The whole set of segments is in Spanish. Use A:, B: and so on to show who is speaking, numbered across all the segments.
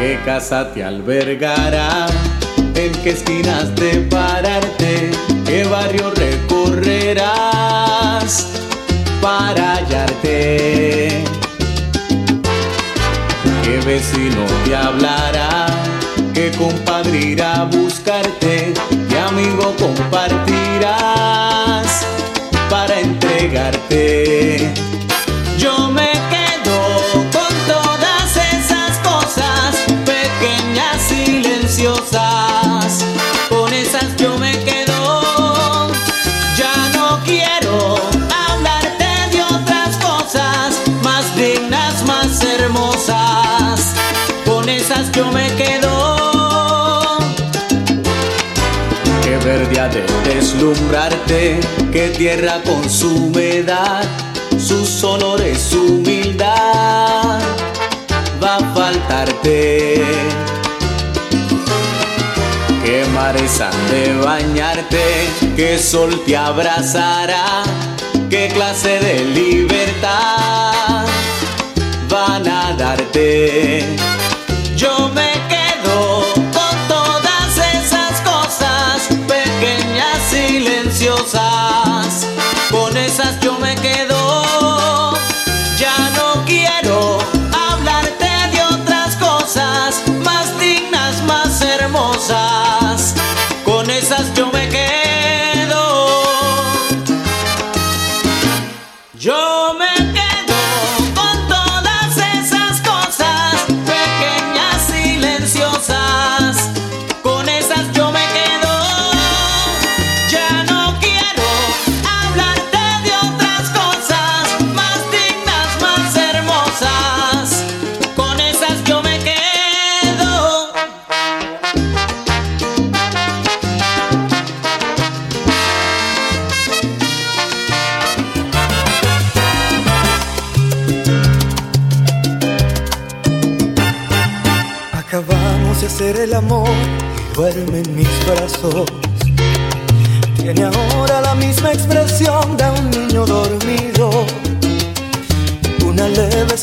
A: ¿Qué
B: casa te albergará? ¿En qué esquinas de pararte? ¿Qué barrio recorrerás para hallarte? ¿Qué vecino te hablará? ¿Qué compadre irá a buscarte? ¿Qué amigo compartirás para entregarte? Ha de deslumbrarte, que tierra con su humedad, sus olores, su humildad, va a faltarte. Que mares han de bañarte, que sol te abrazará, qué clase de libertad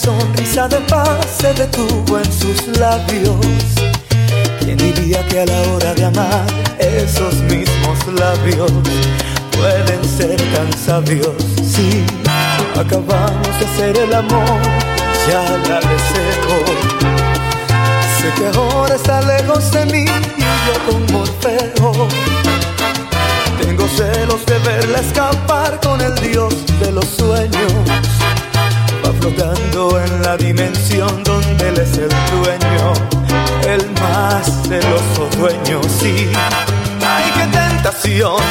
C: sonrisa de paz se detuvo en sus labios. ¿Quién diría que a la hora de amar esos mismos labios pueden ser
D: adiós, sí, acabamos de hacer el amor, ya la deseo. Sé que ahora está lejos de mí y yo con Morfeo. Tengo celos de verla escapar con el dios de los sueños. Va flotando en la dimensión donde él es el dueño, el más celoso dueño, sí. Ay, qué tentación,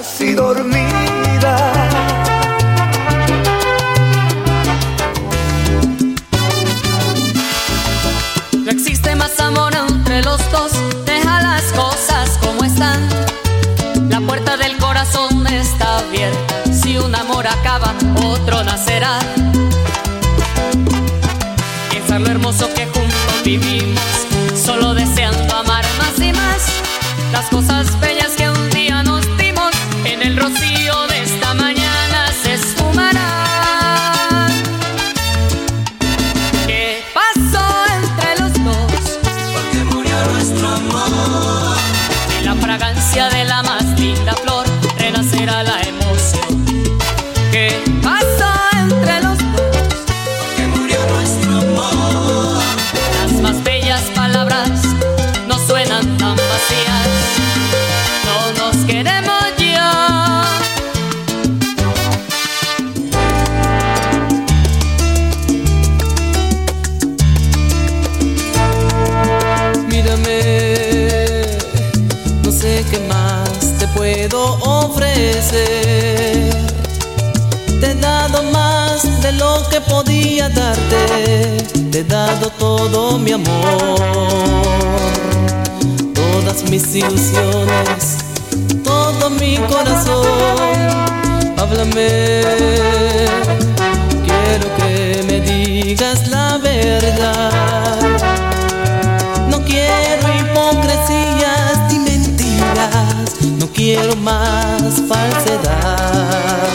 D: disfrutar así
E: Te he dado más de lo que podía darte. Te he dado todo mi amor, todas mis ilusiones, todo mi corazón. Háblame, quiero más falsedad.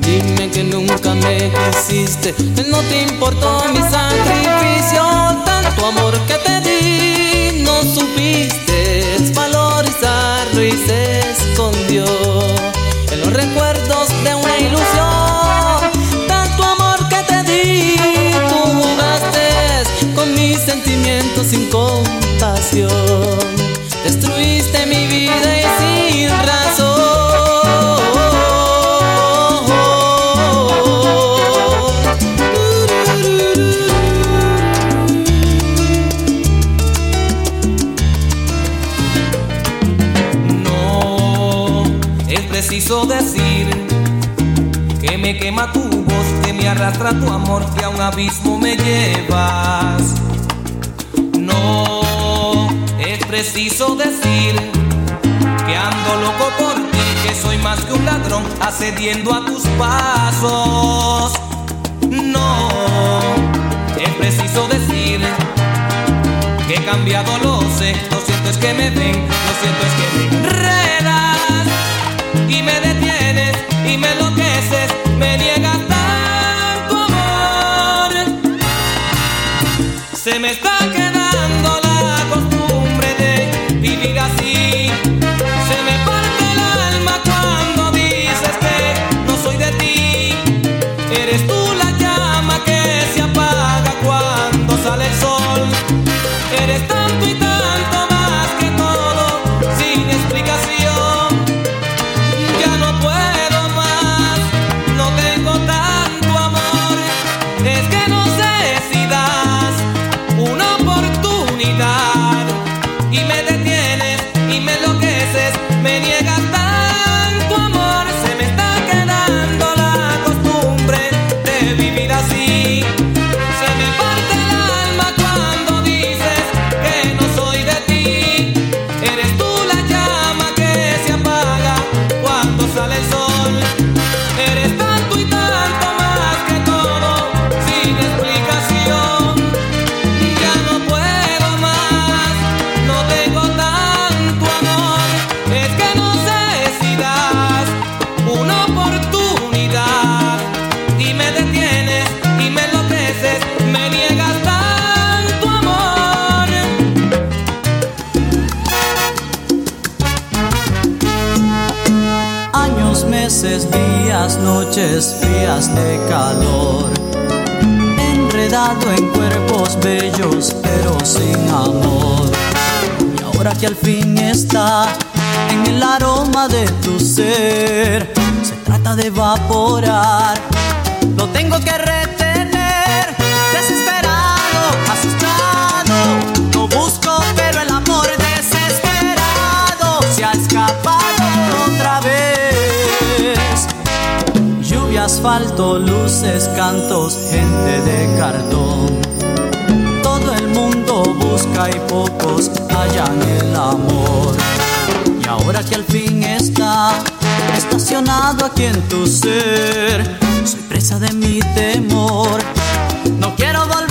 E: Dime que nunca me quisiste, que no te importó mi sacrificio, tanto amor que te di, no supiste valorizarlo y se escondió en los recuerdos de una ilusión. Tanto amor que te di, tú jugaste con mis sentimientos sin compasión.
F: Preciso decir que me quema tu voz, que me arrastra tu amor, que a un abismo me llevas. No es preciso decir que ando loco por ti, que soy más que un ladrón accediendo a tus pasos. No es preciso decir que he cambiado, lo sé. Lo cierto es que me ven, lo cierto es que me enredas y me detienes y me enloqueces, me niegas tanto amor. Se me está de
G: calor, enredado en cuerpos bellos pero sin amor. Y ahora que al fin está en el aroma de tu ser, se trata de evaporar, lo tengo que asfalto, luces, cantos, gente de cartón. Todo el mundo busca y pocos hallan el amor. Y ahora que al fin está estacionado aquí en tu ser, soy presa de mi temor. No quiero volverte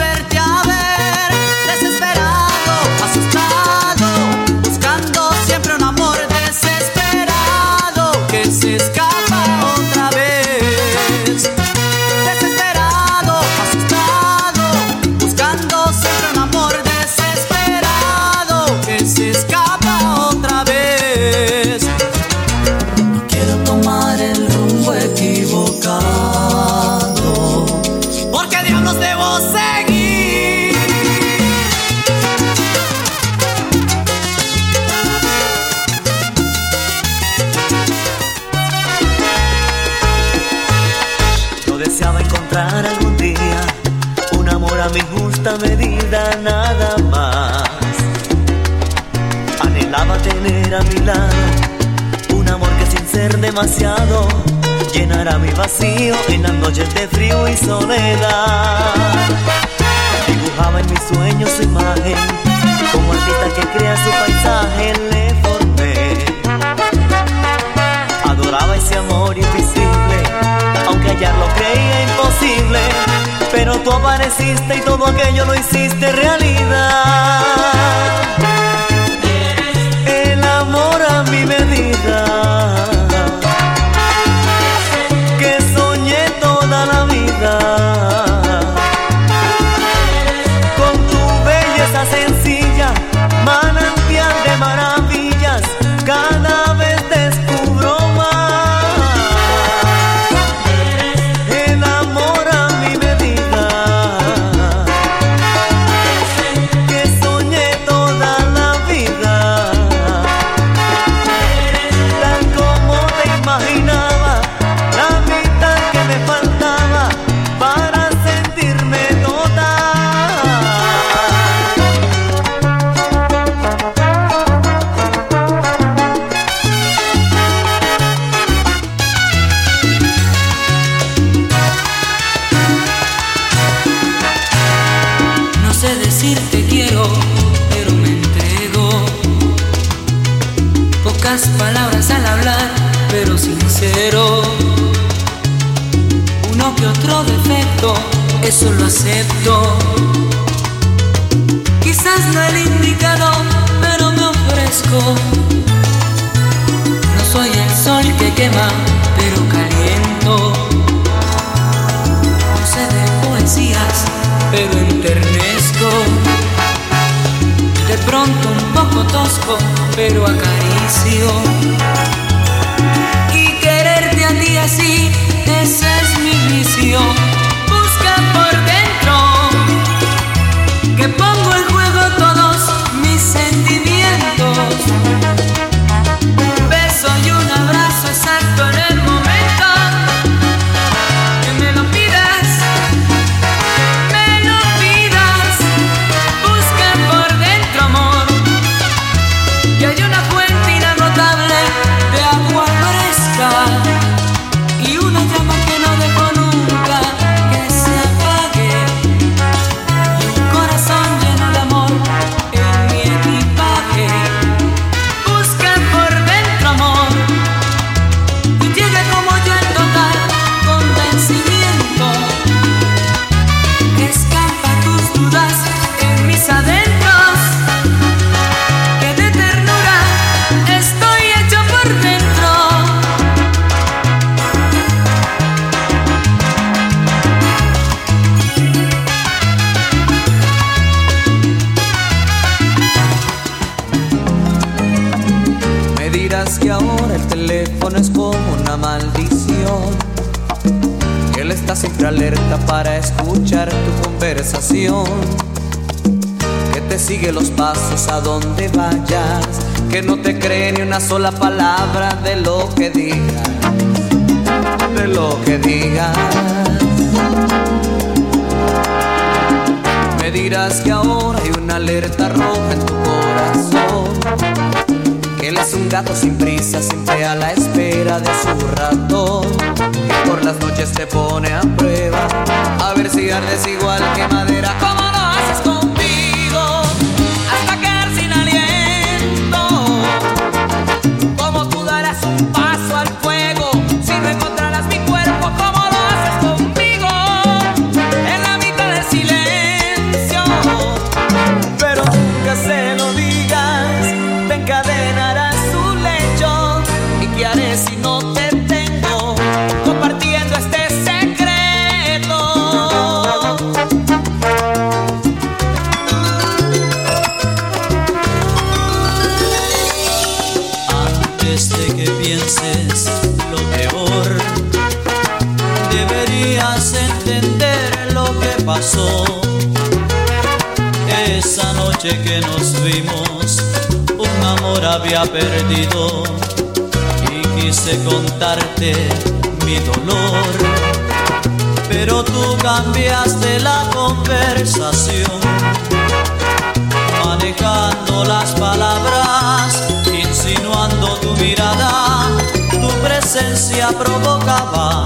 H: medida nada más. Anhelaba tener a mi lado un amor que sin ser demasiado llenará mi vacío en las noches de frío y soledad. Dibujaba en mis sueños su imagen, como artista que crea su paisaje le formé. Adoraba ese amor invisible, aunque hallarlo creía imposible pero tú apareciste y todo aquello lo hiciste realidad.
E: Para escuchar tu conversación. Que te sigue los pasos a donde vayas. Que no te cree ni una sola palabra de lo que digas. De lo que digas. Me dirás que ahora hay una alerta roja en tu corazón él es un gato sin prisa, siempre a la espera de su ratón. Y por las noches te pone a prueba, a ver si ardes igual que madera.
G: Esa noche que nos vimos, un amor había perdido y quise contarte mi dolor. Pero tú cambiaste la conversación manejando las palabras, insinuando tu mirada, tu presencia provocaba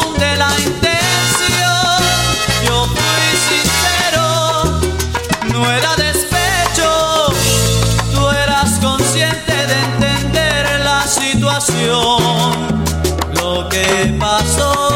G: Lo que pasó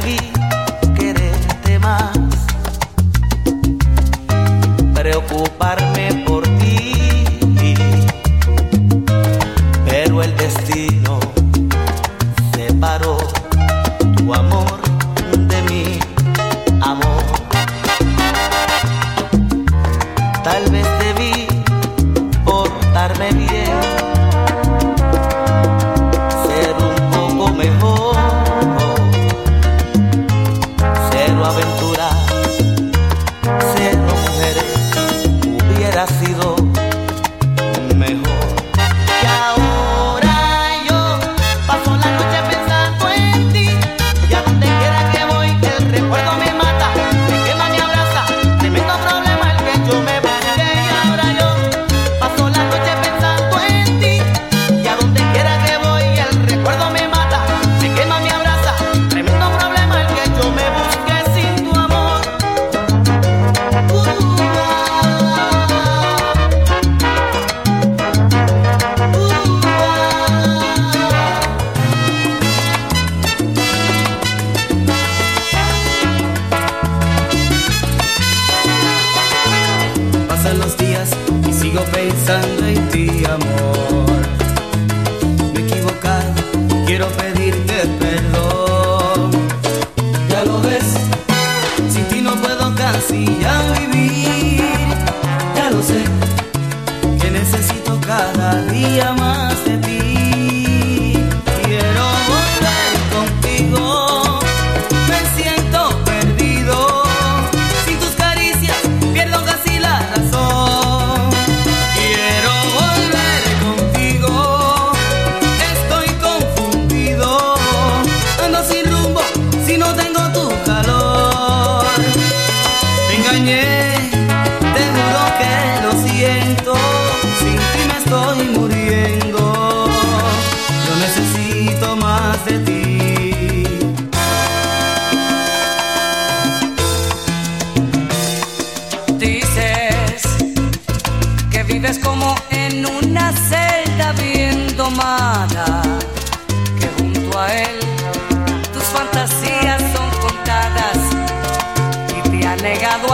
E: Vez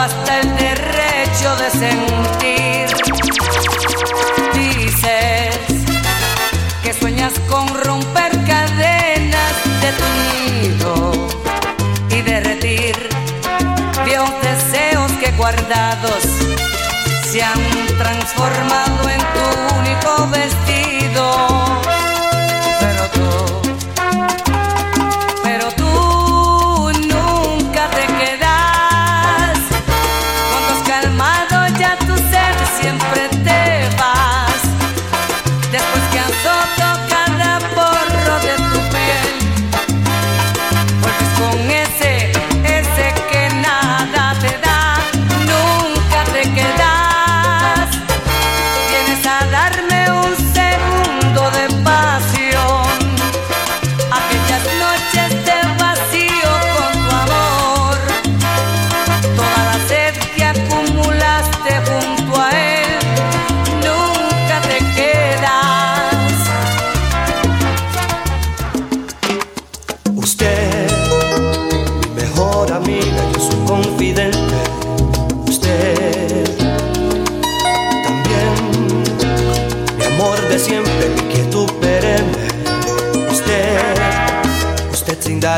I: hasta el derecho de sentir. Dices que sueñas con romper cadenas de tu nido y derretir viejos deseos que guardados se han transformado en tu único vestido.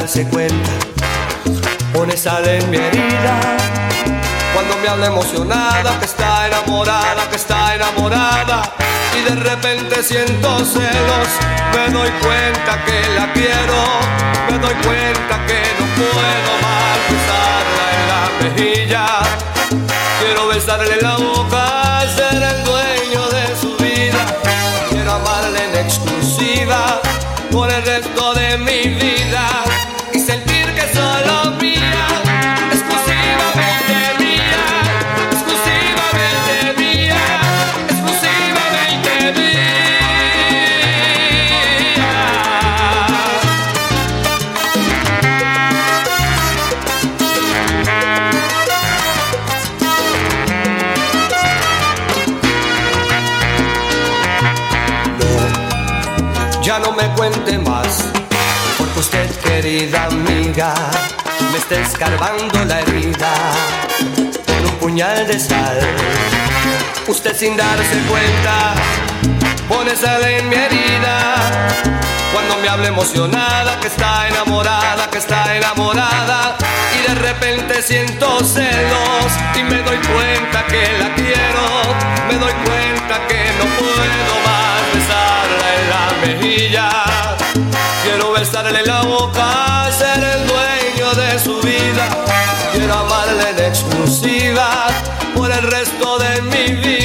J: Darse cuenta, pone sal en mi herida. Cuando me habla emocionada, que está enamorada, que está enamorada. Y de repente siento celos, me doy cuenta que la quiero, me doy cuenta que no puedo más besarla en la mejilla. Quiero besarle la boca, ser el dueño de su vida. Quiero amarle en exclusiva por el resto de mi vida. Escarbando la herida con un puñal de sal. Usted sin darse cuenta pone sal en mi herida. Cuando me habla emocionada, que está enamorada, que está enamorada. Y de repente siento celos y me doy cuenta que la quiero. Me doy cuenta que no puedo más besarla en la mejilla. Quiero besarle la boca, ser el dueño de su resto de mi vida.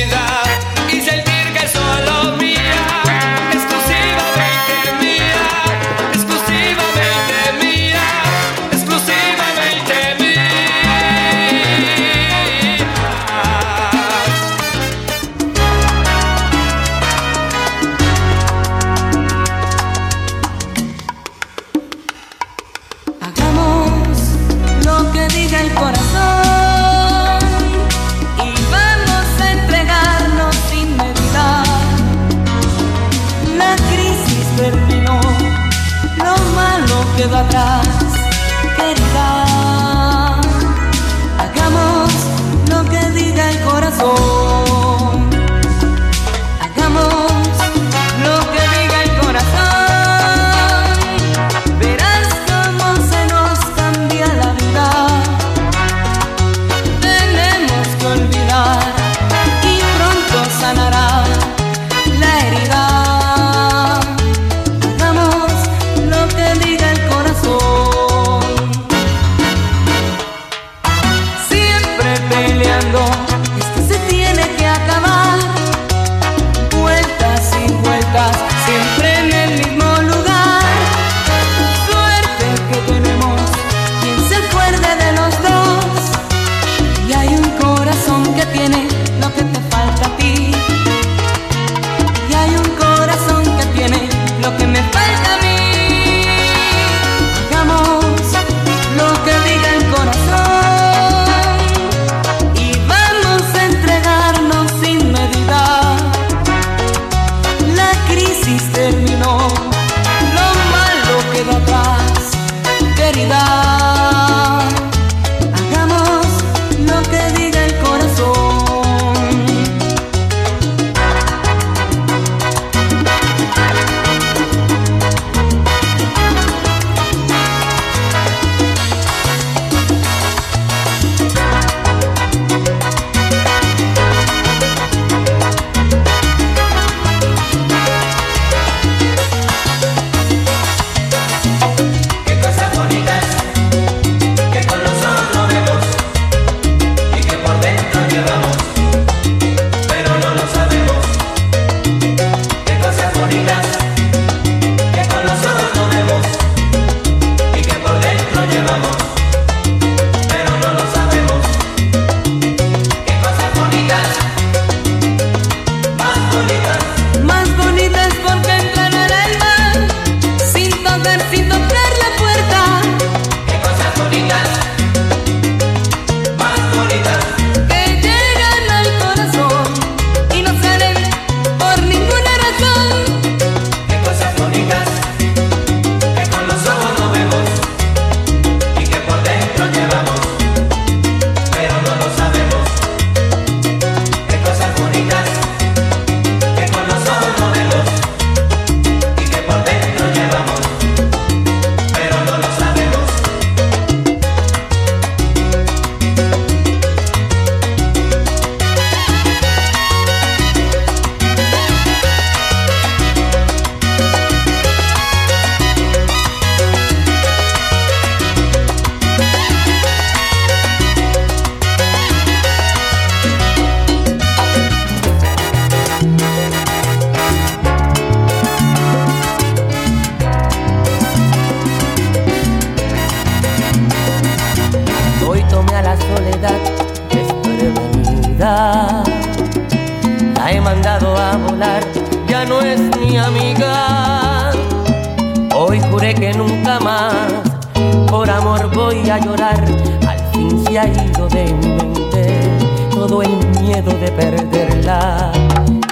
F: voy a llorar, al fin se ha ido de mi mente todo el miedo de perderla.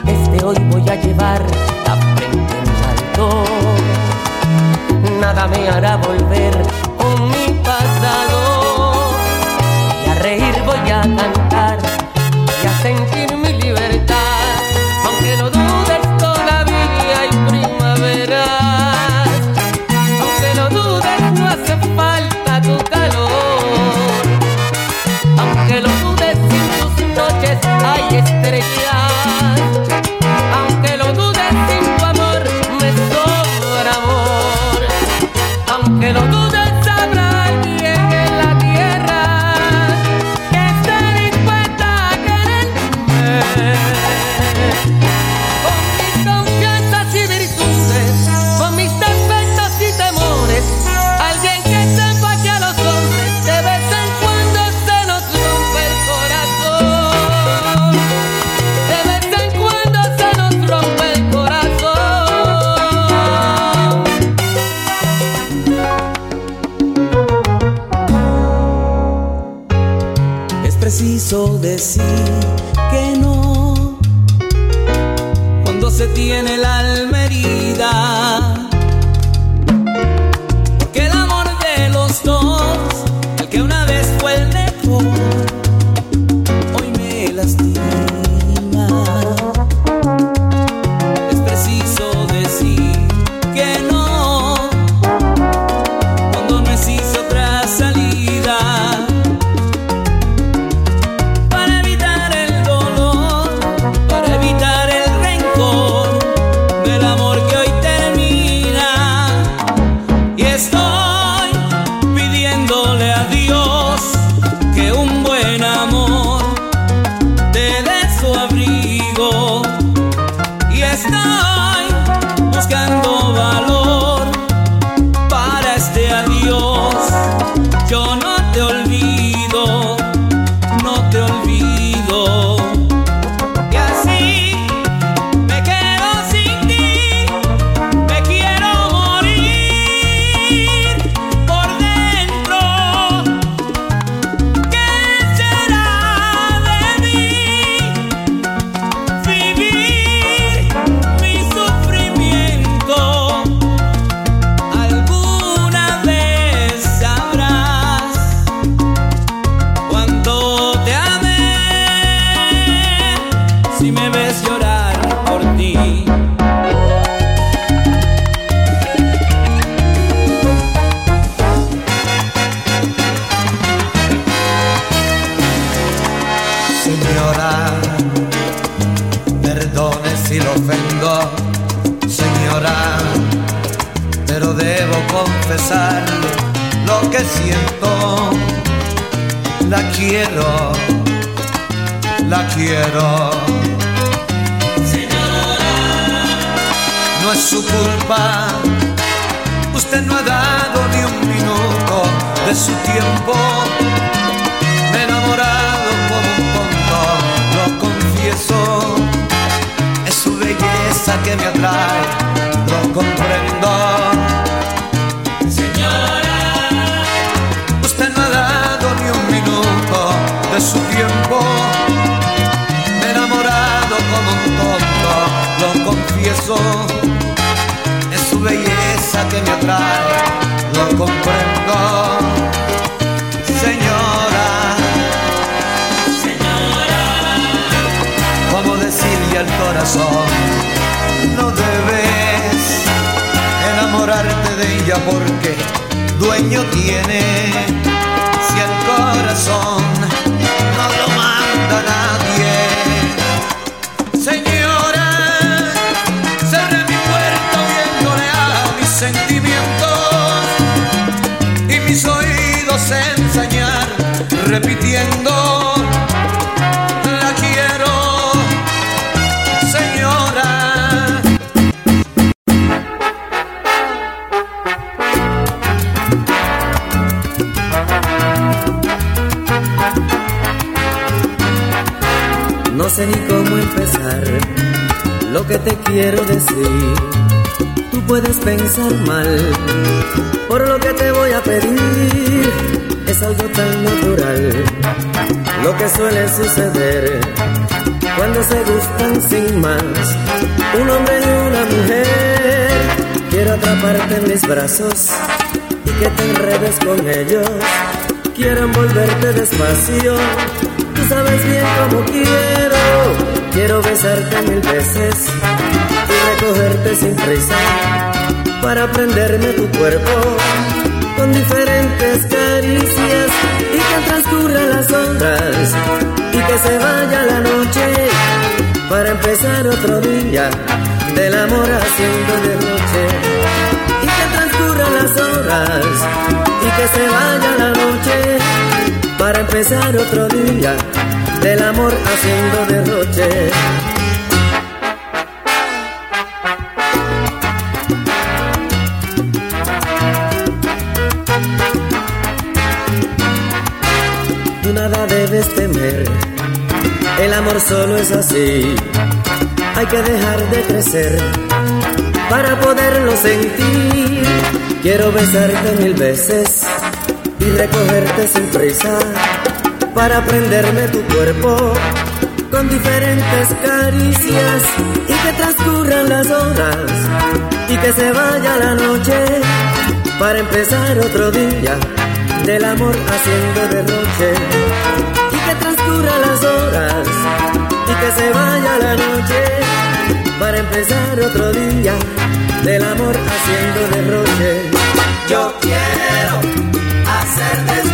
F: Desde hoy voy a llevar la frente en alto, nada me hará volver. La
K: quiero,
C: la quiero. Señora, no es su culpa. Usted no ha dado ni un minuto de su tiempo. Me he enamorado como un tonto, lo confieso. Es su belleza que me atrae, lo comprendo. me enamorado como un tonto, lo confieso. Es su belleza que me atrae, lo comprendo. Señora, señora, ¿cómo decirle al corazón? No debes enamorarte de ella porque dueño tiene repitiendo, la quiero, señora.
K: No sé ni cómo empezar lo que te quiero decir.
H: Tú puedes pensar mal por lo que que suele suceder cuando se gustan sin más un hombre y una mujer. Quiero atraparte en mis brazos y que te enredes con ellos. Quiero envolverte despacio, tú sabes bien cómo quiero. Quiero besarte mil veces y recogerte sin prisa para prenderme tu cuerpo con diferentes que transcurran las horas y que se vaya la noche para empezar otro día del amor haciendo de noche y que transcurran las horas y que se vaya la noche para empezar otro día del amor haciendo derroche. Amor solo es así. Hay que dejar de crecer para poderlo sentir. Quiero besarte mil veces y recogerte sin prisa para prenderme tu cuerpo con diferentes caricias y que transcurran las horas y que se vaya la noche para empezar otro día del amor haciendo de noche y que transcurran las horas que se vaya la noche para empezar otro día del amor haciendo derroche.
L: Yo quiero hacer de